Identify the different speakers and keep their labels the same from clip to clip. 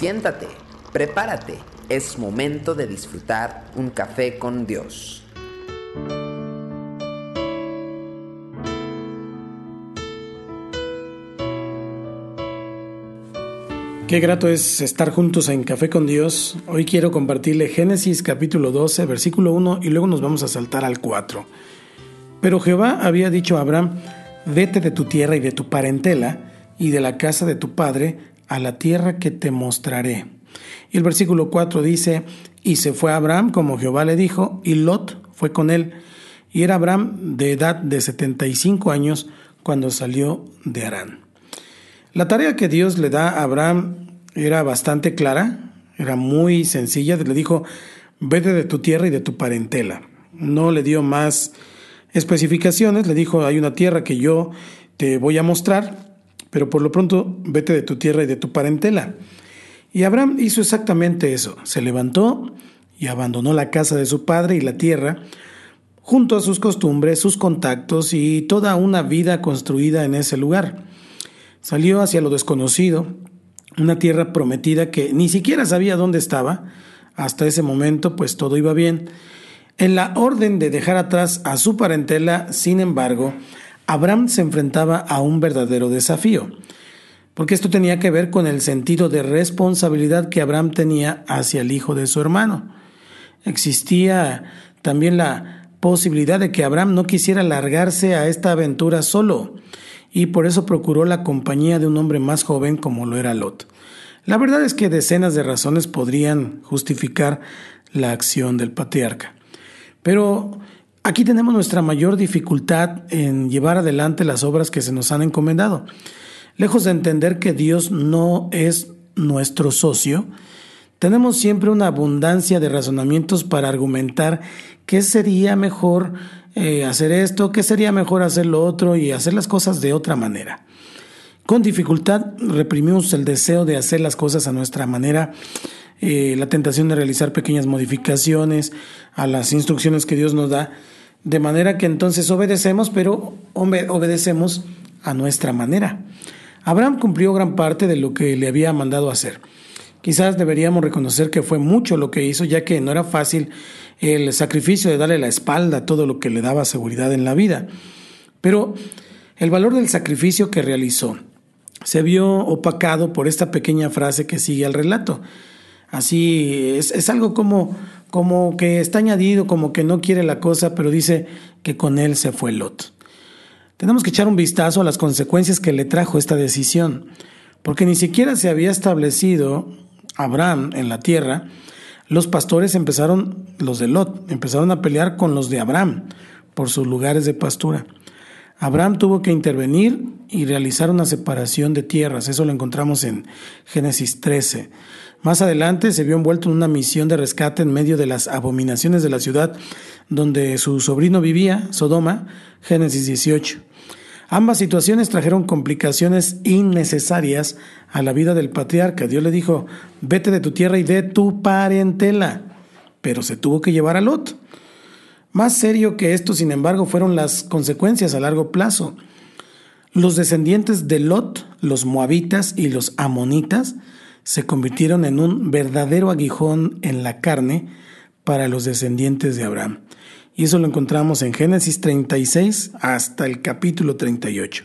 Speaker 1: Siéntate, prepárate, es momento de disfrutar un café con Dios.
Speaker 2: Qué grato es estar juntos en Café con Dios. Hoy quiero compartirle Génesis capítulo 12, versículo 1 y luego nos vamos a saltar al 4. Pero Jehová había dicho a Abraham, vete de tu tierra y de tu parentela y de la casa de tu padre a la tierra que te mostraré. Y el versículo 4 dice, y se fue Abraham como Jehová le dijo, y Lot fue con él. Y era Abraham de edad de 75 años cuando salió de Arán. La tarea que Dios le da a Abraham era bastante clara, era muy sencilla. Le dijo, vete de tu tierra y de tu parentela. No le dio más especificaciones, le dijo, hay una tierra que yo te voy a mostrar, pero por lo pronto vete de tu tierra y de tu parentela. Y Abraham hizo exactamente eso, se levantó y abandonó la casa de su padre y la tierra, junto a sus costumbres, sus contactos y toda una vida construida en ese lugar. Salió hacia lo desconocido, una tierra prometida que ni siquiera sabía dónde estaba. Hasta ese momento, pues todo iba bien. En la orden de dejar atrás a su parentela, sin embargo, Abraham se enfrentaba a un verdadero desafío, porque esto tenía que ver con el sentido de responsabilidad que Abraham tenía hacia el hijo de su hermano. Existía también la posibilidad de que Abraham no quisiera largarse a esta aventura solo y por eso procuró la compañía de un hombre más joven como lo era Lot. La verdad es que decenas de razones podrían justificar la acción del patriarca. Pero aquí tenemos nuestra mayor dificultad en llevar adelante las obras que se nos han encomendado. Lejos de entender que Dios no es nuestro socio, tenemos siempre una abundancia de razonamientos para argumentar qué sería mejor eh, hacer esto, qué sería mejor hacer lo otro y hacer las cosas de otra manera. Con dificultad reprimimos el deseo de hacer las cosas a nuestra manera, eh, la tentación de realizar pequeñas modificaciones a las instrucciones que Dios nos da, de manera que entonces obedecemos, pero obedecemos a nuestra manera. Abraham cumplió gran parte de lo que le había mandado hacer. Quizás deberíamos reconocer que fue mucho lo que hizo, ya que no era fácil el sacrificio de darle la espalda a todo lo que le daba seguridad en la vida. Pero el valor del sacrificio que realizó se vio opacado por esta pequeña frase que sigue al relato. Así es, es algo como, como que está añadido, como que no quiere la cosa, pero dice que con él se fue Lot. Tenemos que echar un vistazo a las consecuencias que le trajo esta decisión, porque ni siquiera se había establecido Abraham en la tierra, los pastores empezaron, los de Lot, empezaron a pelear con los de Abraham por sus lugares de pastura. Abraham tuvo que intervenir y realizar una separación de tierras, eso lo encontramos en Génesis 13. Más adelante se vio envuelto en una misión de rescate en medio de las abominaciones de la ciudad donde su sobrino vivía, Sodoma, Génesis 18. Ambas situaciones trajeron complicaciones innecesarias a la vida del patriarca. Dios le dijo, vete de tu tierra y de tu parentela, pero se tuvo que llevar a Lot. Más serio que esto, sin embargo, fueron las consecuencias a largo plazo. Los descendientes de Lot, los moabitas y los amonitas, se convirtieron en un verdadero aguijón en la carne para los descendientes de Abraham. Y eso lo encontramos en Génesis 36 hasta el capítulo 38.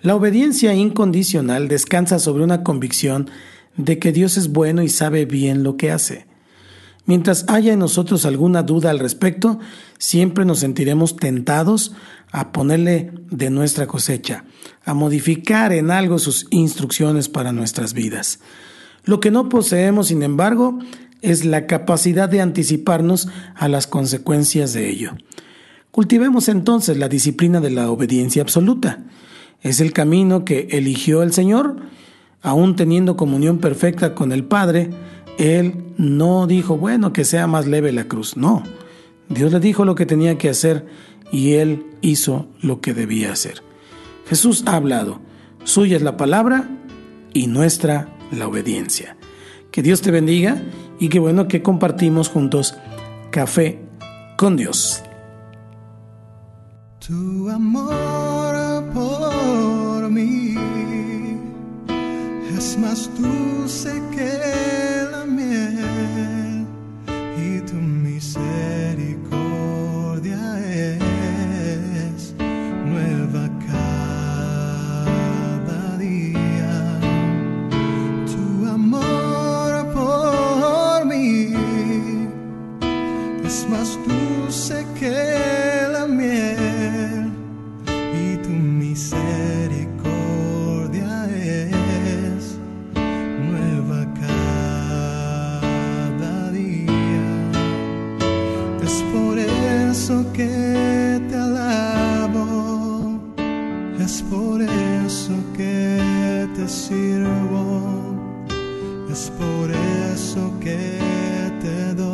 Speaker 2: La obediencia incondicional descansa sobre una convicción de que Dios es bueno y sabe bien lo que hace. Mientras haya en nosotros alguna duda al respecto, siempre nos sentiremos tentados a ponerle de nuestra cosecha, a modificar en algo sus instrucciones para nuestras vidas. Lo que no poseemos, sin embargo, es la capacidad de anticiparnos a las consecuencias de ello. Cultivemos entonces la disciplina de la obediencia absoluta. Es el camino que eligió el Señor, aún teniendo comunión perfecta con el Padre, Él no dijo, bueno, que sea más leve la cruz, no. Dios le dijo lo que tenía que hacer y Él hizo lo que debía hacer. Jesús ha hablado, suya es la palabra y nuestra la obediencia. Que Dios te bendiga y qué bueno que compartimos juntos café con Dios.
Speaker 3: Tu amor por mí es más dulce que más dulce que la miel y tu misericordia es nueva cada día. Es por eso que te alabo, es por eso que te sirvo, es por eso que te doy.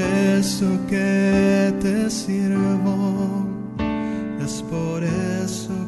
Speaker 3: eso que te sirvo, es por eso